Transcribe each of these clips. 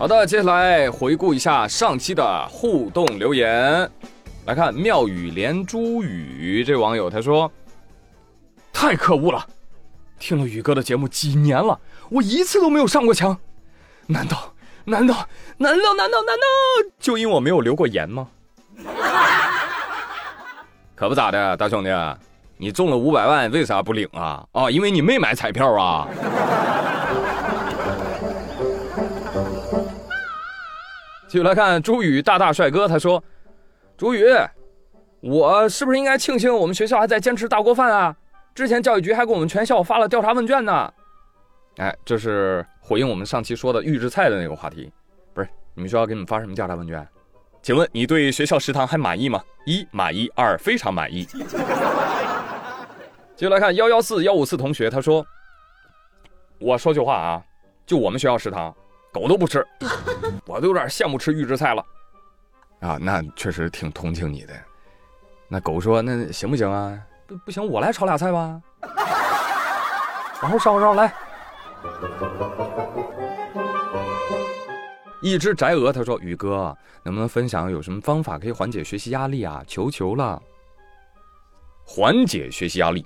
好的，接下来回顾一下上期的互动留言。来看妙语连珠语这网友他说：“太可恶了，听了宇哥的节目几年了，我一次都没有上过墙。难道难道难道难道难道就因我没有留过言吗？可不咋的，大兄弟，你中了五百万为啥不领啊？啊，因为你没买彩票啊。”继续来看朱宇大大帅哥，他说：“朱宇，我是不是应该庆幸我们学校还在坚持大锅饭啊？之前教育局还给我们全校发了调查问卷呢。”哎，这是回应我们上期说的预制菜的那个话题。不是，你们学校给你们发什么调查问卷？请问你对学校食堂还满意吗？一满意，二非常满意。接下来看幺幺四幺五四同学，他说：“我说句话啊，就我们学校食堂。”狗都不吃，我都有点羡慕吃预制菜了，啊，那确实挺同情你的。那狗说：“那行不行啊？不不行，我来炒俩菜吧。”然后稍稍来。一只宅鹅他说：“宇哥，能不能分享有什么方法可以缓解学习压力啊？求求了！缓解学习压力，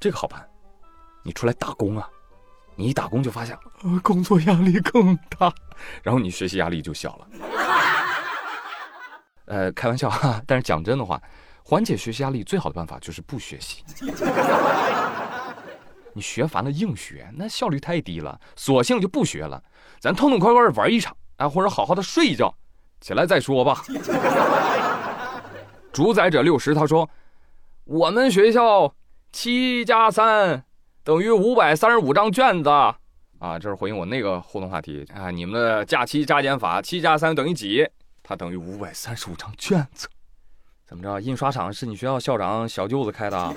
这个好办，你出来打工啊。”你一打工就发现，呃，工作压力更大，然后你学习压力就小了。呃，开玩笑哈，但是讲真的话，缓解学习压力最好的办法就是不学习。你学烦了硬学，那效率太低了，索性就不学了，咱痛痛快快的玩一场，啊，或者好好的睡一觉，起来再说吧。主宰者六十他说，我们学校七加三。等于五百三十五张卷子，啊，这是回应我那个互动话题啊。你们的假期加减法，七加三等于几？它等于五百三十五张卷子。怎么着？印刷厂是你学校校长小舅子开的？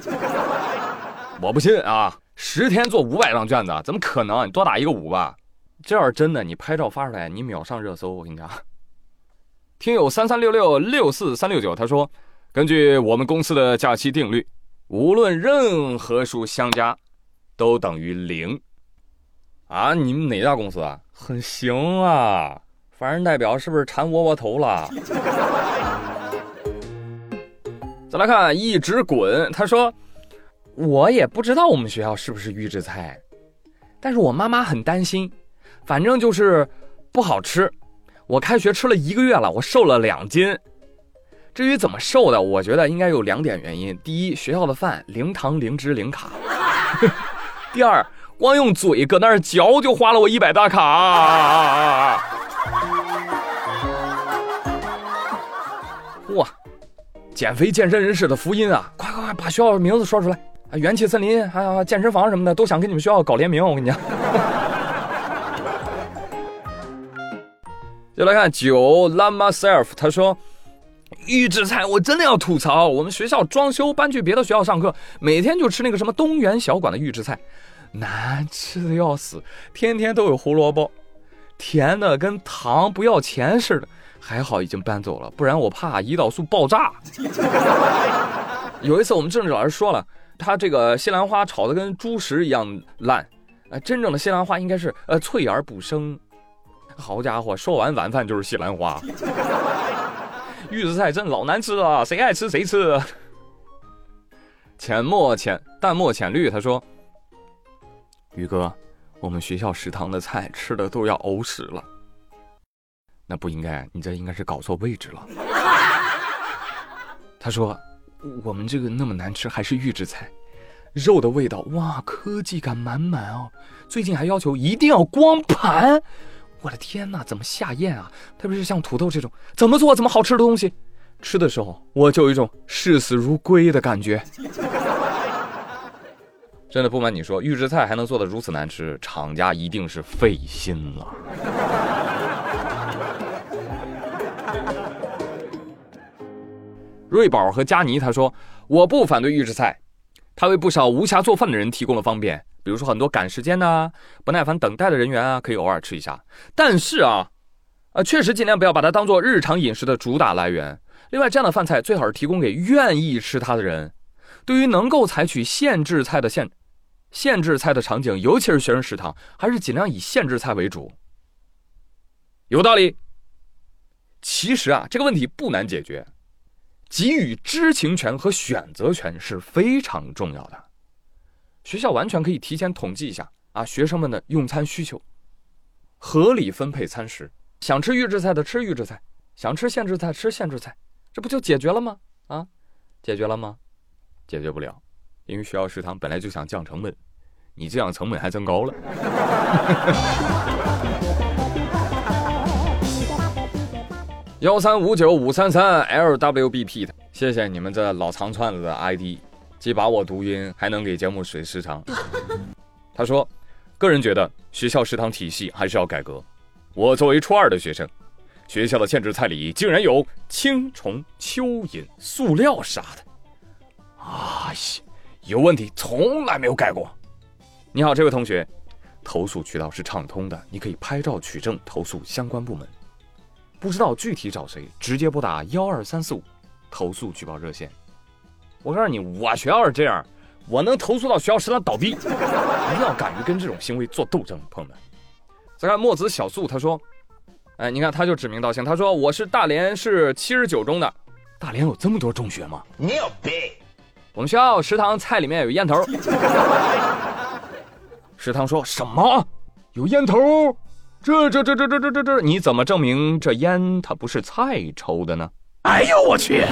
我不信啊！十天做五百张卷子，怎么可能？你多打一个五吧。这要是真的，你拍照发出来，你秒上热搜。我跟你讲，听友三三六六六四三六九他说，根据我们公司的假期定律，无论任何数相加。都等于零，啊！你们哪家公司啊？很行啊！法人代表是不是馋窝窝头了？再来看一直滚，他说：“我也不知道我们学校是不是预制菜，但是我妈妈很担心，反正就是不好吃。我开学吃了一个月了，我瘦了两斤。至于怎么瘦的，我觉得应该有两点原因：第一，学校的饭零糖、零脂、零卡。”第二，光用嘴搁那儿嚼就花了我一百大卡。哇，减肥健身人士的福音啊！快快快，把学校名字说出来！元气森林还有健身房什么的，都想跟你们学校搞联名。我跟你讲。就来看九 love myself，他说。预制菜我真的要吐槽，我们学校装修搬去别的学校上课，每天就吃那个什么东园小馆的预制菜，难吃的要死，天天都有胡萝卜，甜的跟糖不要钱似的。还好已经搬走了，不然我怕胰岛素爆炸。有一次我们政治老师说了，他这个西兰花炒的跟猪食一样烂，呃，真正的西兰花应该是呃脆而不生。好家伙，说完晚饭就是西兰花。预制菜真老难吃了，谁爱吃谁吃。浅墨浅淡墨浅绿，他说：“宇哥，我们学校食堂的菜吃的都要呕屎了。那不应该，你这应该是搞错位置了。”他说：“我们这个那么难吃，还是预制菜，肉的味道哇，科技感满满哦。最近还要求一定要光盘。”我的天哪，怎么下咽啊？特别是像土豆这种，怎么做怎么好吃的东西，吃的时候我就有一种视死如归的感觉。真的不瞒你说，预制菜还能做的如此难吃，厂家一定是费心了。瑞宝和佳妮他说：“我不反对预制菜，它为不少无暇做饭的人提供了方便。”比如说很多赶时间呐、不耐烦等待的人员啊，可以偶尔吃一下。但是啊，啊，确实尽量不要把它当做日常饮食的主打来源。另外，这样的饭菜最好是提供给愿意吃它的人。对于能够采取限制菜的限限制菜的场景，尤其是学生食堂，还是尽量以限制菜为主。有道理。其实啊，这个问题不难解决，给予知情权和选择权是非常重要的。学校完全可以提前统计一下啊，学生们的用餐需求，合理分配餐食。想吃预制菜的吃预制菜，想吃限制菜吃限制菜，这不就解决了吗？啊，解决了吗？解决不了，因为学校食堂本来就想降成本，你这样成本还增高了。幺三五九五三三 LWBP 的，谢谢你们这老长串子的 ID，既把我读晕，还能给节目水时长。他说，个人觉得学校食堂体系还是要改革。我作为初二的学生，学校的限制菜里竟然有青虫、蚯蚓、塑料啥的，哎呀，有问题，从来没有改过。你好，这位同学，投诉渠道是畅通的，你可以拍照取证投诉相关部门。不知道具体找谁，直接拨打幺二三四五投诉举报热线。我告诉你，我学校是这样，我能投诉到学校食堂倒闭。一定要敢于跟这种行为做斗争，朋友们。再看墨子小素，他说：“哎，你看，他就指名道姓，他说我是大连市七十九中的。大连有这么多中学吗？你有病！我们学校食堂菜里面有烟头。食堂说什么？有烟头？”这这这这这这这这，你怎么证明这烟它不是菜抽的呢？哎呦我去！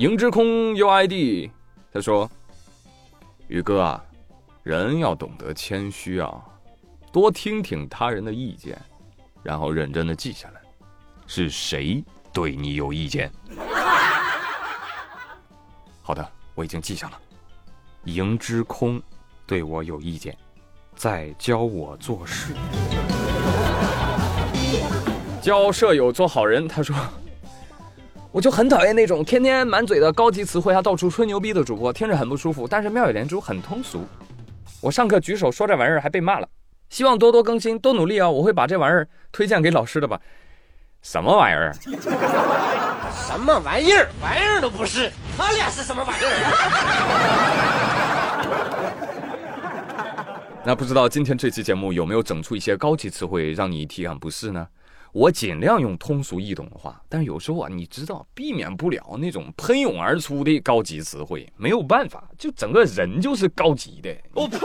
迎之空 UID，他说：“宇哥啊，人要懂得谦虚啊，多听听他人的意见，然后认真的记下来，是谁对你有意见？” 好的，我已经记下了。迎之空对我有意见。在教我做事，教舍友做好人。他说：“我就很讨厌那种天天满嘴的高级词汇还到处吹牛逼的主播，听着很不舒服。但是妙语连珠很通俗。我上课举手说这玩意儿还被骂了。希望多多更新，多努力啊！我会把这玩意儿推荐给老师的吧。什么玩意儿？什么玩意儿？玩意儿都不是。他俩是什么玩意儿？”那不知道今天这期节目有没有整出一些高级词汇让你体感不适呢？我尽量用通俗易懂的话，但有时候啊，你知道避免不了那种喷涌而出的高级词汇，没有办法，就整个人就是高级的。我呸！